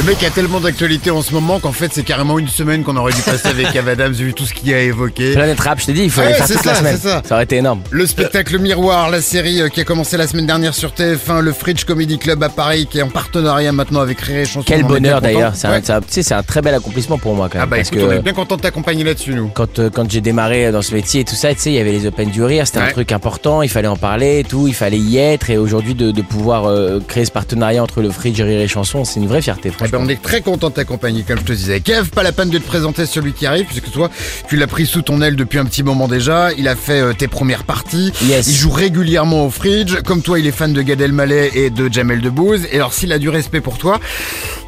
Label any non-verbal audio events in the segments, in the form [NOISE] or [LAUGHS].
Le mec a tellement d'actualité en ce moment qu'en fait c'est carrément une semaine qu'on aurait dû passer avec Kev [LAUGHS] Adams vu tout ce qu'il a évoqué. Planète Rap, je t'ai dit, il fallait Ouais, faire c'est toute la ça, semaine. c'est ça. aurait été énorme. Le spectacle Miroir, la série euh, qui a commencé la semaine dernière sur TF1, le Fridge Comedy Club à Paris qui est en partenariat maintenant avec Rire et Chanson. Quel bonheur d'ailleurs. C'est Ouais. un- tu sais, c'est un très bel accomplissement pour moi quand même. Ah bah parce écoute, que on est bien content de t'accompagner là-dessus nous. quand, euh, quand j'ai démarré dans ce métier et tout ça, tu sais, il y avait les Open du Rire, c'était Ouais. un truc important, il fallait en parler et tout, il fallait y être. Et aujourd'hui, de, de pouvoir euh, créer ce partenariat entre le Fridge Rire et Chanson, c'est une vraie fierté, ben, franchement. on est très content de t'accompagner, comme je te disais. Kev, pas la peine de te présenter celui qui arrive, puisque toi, tu l'as pris sous ton aile depuis un petit moment déjà. Il a fait euh, tes premières parties. Yes. Il joue régulièrement au Fridge. Comme toi, il est fan de Gad Elmaleh et de Jamel Debbouze. Et alors, s'il a du respect pour toi,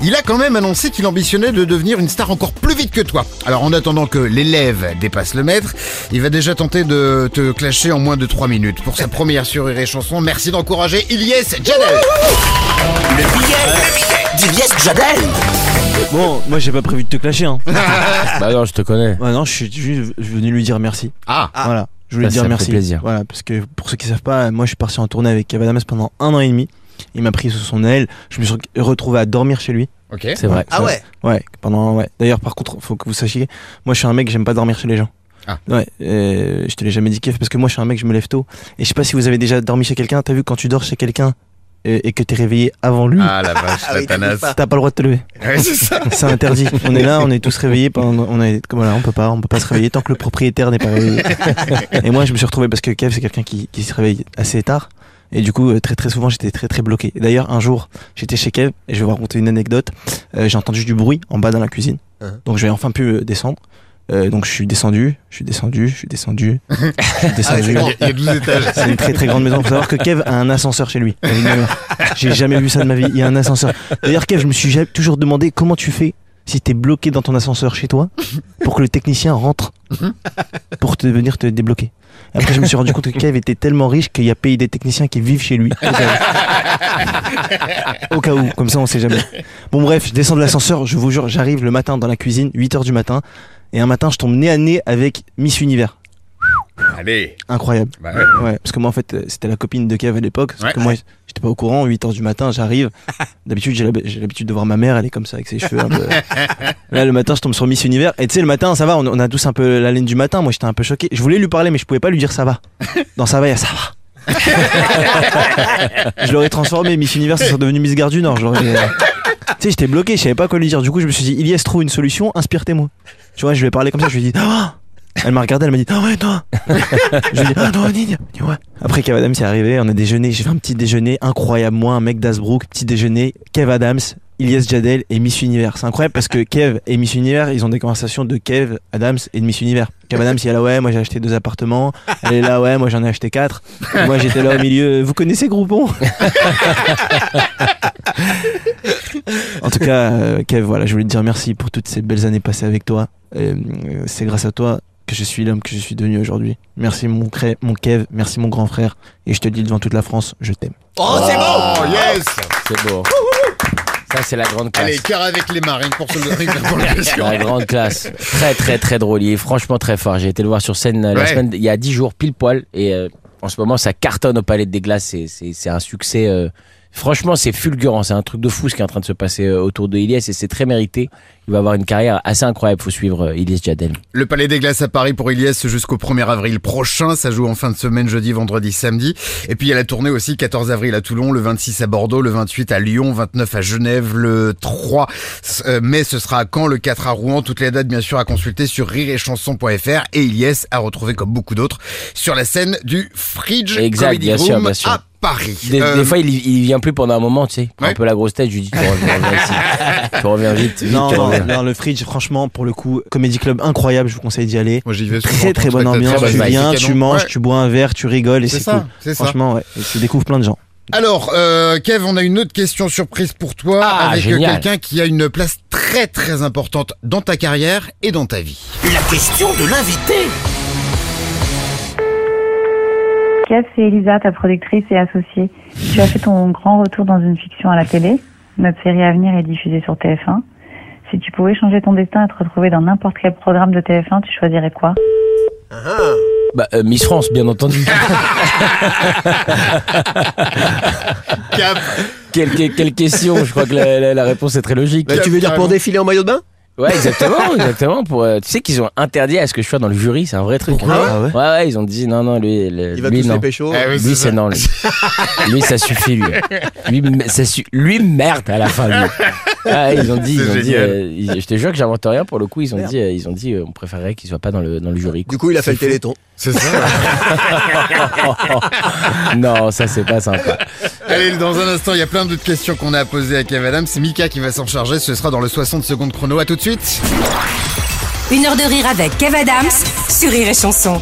il a quand même annoncé qu'il ambitionnait de devenir une star encore plus vite que toi. Alors, en attendant que l'élève dépasse le maître, il va déjà tenter de te clasher en moins de 3 minutes. Pour sa première sur et Chanson, merci d'encourager Ilyes Jadel. Le billet, le billet d'Iliès Bon, moi j'ai pas prévu de te clasher. Hein. [LAUGHS] Bah non, je te connais. Ouais, non, je suis juste venu lui dire merci. Ah, Voilà, je voulais Ça, dire ça me merci. fait plaisir. Voilà, parce que pour ceux qui savent pas, moi je suis parti en tournée avec Kev Adams pendant un an et demi. Il m'a pris sous son aile. Je me suis retrouvé à dormir chez lui. ok. C'est vrai. Ah ouais Ouais, pendant ouais. D'ailleurs, par contre, faut que vous sachiez, moi je suis un mec, j'aime pas dormir chez les gens. Ah. Ouais, euh, je te l'ai jamais dit Kev parce que moi je suis un mec, je me lève tôt. Et je sais pas si vous avez déjà dormi chez quelqu'un. T'as vu quand tu dors chez quelqu'un et que t'es réveillé avant lui, Ah la vache, [LAUGHS] Ah la oui, t'as pas. t'as pas le droit de te lever. Ouais, c'est ça. [LAUGHS] C'est interdit. On est là, on est tous réveillés. Pendant, on est, comme voilà, on peut pas, on peut pas se réveiller tant que le propriétaire n'est pas réveillé. [LAUGHS] Et moi, je me suis retrouvé parce que Kev, c'est quelqu'un qui, qui se réveille assez tard. Et du coup, euh, très très souvent, j'étais très très bloqué. D'ailleurs, un jour, j'étais chez Kev et je vais vous raconter une anecdote. Euh, j'ai entendu du bruit en bas dans la cuisine. Hein. Donc, j'ai enfin pu euh, descendre. Euh, donc, je suis descendu, je suis descendu, je suis descendu, [LAUGHS] je suis descendu. Il y a- il y a 12 étages. C'est une très très grande maison. Faut savoir que Kev a un ascenseur chez lui. J'ai jamais vu ça de ma vie. Il y a un ascenseur. D'ailleurs, Kev, je me suis toujours demandé comment tu fais si t'es bloqué dans ton ascenseur chez toi pour que le technicien rentre pour te venir te débloquer. Après, je me suis rendu compte que Kev était tellement riche qu'il y a payé des techniciens qui vivent chez lui. Au cas où. Au cas où, comme ça on sait jamais. Bon bref, je descends de l'ascenseur, je vous jure, j'arrive le matin dans la cuisine, 8h du matin, et un matin je tombe nez à nez avec Miss Univers. Allez. Incroyable. Bah ouais. Ouais, parce que moi en fait euh, c'était la copine de Kev à l'époque. Parce Ouais. que moi j'étais pas au courant, 8h du matin j'arrive. [LAUGHS] D'habitude j'ai l'hab- j'ai l'habitude de voir ma mère, elle est comme ça avec ses cheveux un peu. [LAUGHS] Là le matin je tombe sur Miss Univers. Et tu sais le matin ça va, on, on a tous un peu la laine du matin. Moi j'étais un peu choqué. Je voulais lui parler mais je pouvais pas lui dire ça va. Dans ça va, il y a ça va. [LAUGHS] je l'aurais transformé, Miss Univers ça serait devenu Miss Gare du Nord. Je l'aurais- Tu [LAUGHS] sais j'étais bloqué, je savais pas quoi lui dire. Du coup je me suis dit, Ilias trouve une solution, inspire-tes moi. Tu vois, je lui ai parlé comme ça, je lui ai dit, Oh elle m'a regardé, elle m'a dit, ah ouais, toi [LAUGHS] Je lui ai dit, ah non. Après, Kev Adams est arrivé, on a déjeuné, j'ai fait un petit déjeuner incroyable. Moi, un mec d'Asbrook, petit déjeuner, Kev Adams, Ilyes Jadel et Miss Univers. C'est incroyable parce que Kev et Miss Univers, ils ont des conversations de Kev, Adams et de Miss Univers. Kev Adams, il est là, ouais, moi j'ai acheté deux appartements. Elle est là, ouais, moi j'en ai acheté quatre. Et moi j'étais là au milieu, vous connaissez Groupon [LAUGHS] En tout cas, euh, Kev, voilà, je voulais te dire merci pour toutes ces belles années passées avec toi. Euh, c'est grâce à toi que je suis l'homme que je suis devenu aujourd'hui. Merci mon, cré- mon Kev, merci mon grand frère. Et je te le dis devant toute la France, je t'aime. Oh, c'est bon Oh yes. C'est beau. Ça, c'est la grande classe. Allez, cœur avec les marines pour ce pour la question. [LAUGHS] La grande classe. Très, très, très drôle. Il est franchement très fort. J'ai été le voir sur scène euh, la semaine, il y a 10 jours, pile poil. Et euh, en ce moment, ça cartonne au Palais des Glaces. C'est- C'est c'est un succès. euh, franchement, c'est fulgurant. C'est un truc de fou ce qui est en train de se passer euh, autour de Ilyes et c'est très mérité. Il va avoir une carrière assez incroyable. Faut suivre euh, Ilyes Jadel. Le Palais des Glaces à Paris pour Ilyes jusqu'au 1er avril prochain. Ça joue en fin de semaine, jeudi, vendredi, samedi. Et puis il y a la tournée aussi, 14 avril à Toulon, le 26 à Bordeaux, le 28 à Lyon, 29 à Genève, le 3 euh, mai ce sera à Caen, le 4 à Rouen. Toutes les dates bien sûr à consulter sur rireetchanson.fr et Ilyes à retrouver comme beaucoup d'autres sur la scène du Fridge Exact, Comedy bien sûr, Room bien sûr. à Paris. Des, Euh, des fois, il, il vient plus pendant un moment, tu sais. Ouais. Un peu la grosse tête. Je lui dis, tu reviens, reviens ici. [LAUGHS] Tu reviens vite, vite. Non, tu non, reviens. non, le Fridge, franchement, pour le coup, Comédie Club incroyable, je vous conseille d'y aller. Moi j'y vais Très très bonne ambiance, Très tu bonne viens, tu manges, Ouais. tu bois un verre, tu rigoles et C'est c'est ça, cool. c'est ça. Franchement, ouais, et tu découvres plein de gens. Alors, euh, Kev, on a une autre question surprise pour toi Ah, avec euh, génial. quelqu'un qui a une place très très importante dans ta carrière et dans ta vie. La question de l'invité. Kev, c'est Elisa, ta productrice et associée. Tu as fait ton grand retour dans une fiction à la télé. Notre série à venir est diffusée sur TF1. Si tu pouvais changer ton destin et te retrouver dans n'importe quel programme de TF1, tu choisirais quoi? Bah, euh, Miss France, bien entendu. [LAUGHS] Cap. quelle, quelle- quelle question Je crois que la, la- la réponse est très logique. Bah, tu veux dire pour défiler en maillot de bain? Ouais, exactement, [LAUGHS] exactement. Pour, euh, tu sais qu'ils ont interdit à ce que je sois dans le jury, c'est un vrai truc. Pourquoi Ah ouais? Ouais, ouais, ils ont dit non, non, lui, le- Il va lui tous non. les pécho. Ah oui, Lui, c'est non. Lui. Lui, ça suffit, lui. Lui, ça su- lui merde à la fin, lui. [LAUGHS] Ah, ils ont dit, [LAUGHS] ils ont dit euh, ils- je te jure que j'invente rien pour le coup. Ils ont dit, euh, ils ont dit, euh, on préférerait qu'il soit pas dans le dans le jury. Du coup, il a fait le téléthon. C'est ça. [LAUGHS] non, ça c'est pas sympa. Allez, dans un instant, il y a plein d'autres questions qu'on a à poser à Kev Adams. C'est Mika qui va s'en charger. Ce sera dans le 60 secondes chrono. À tout de suite. Une heure de rire avec Kev Adams sur Rire et Chanson.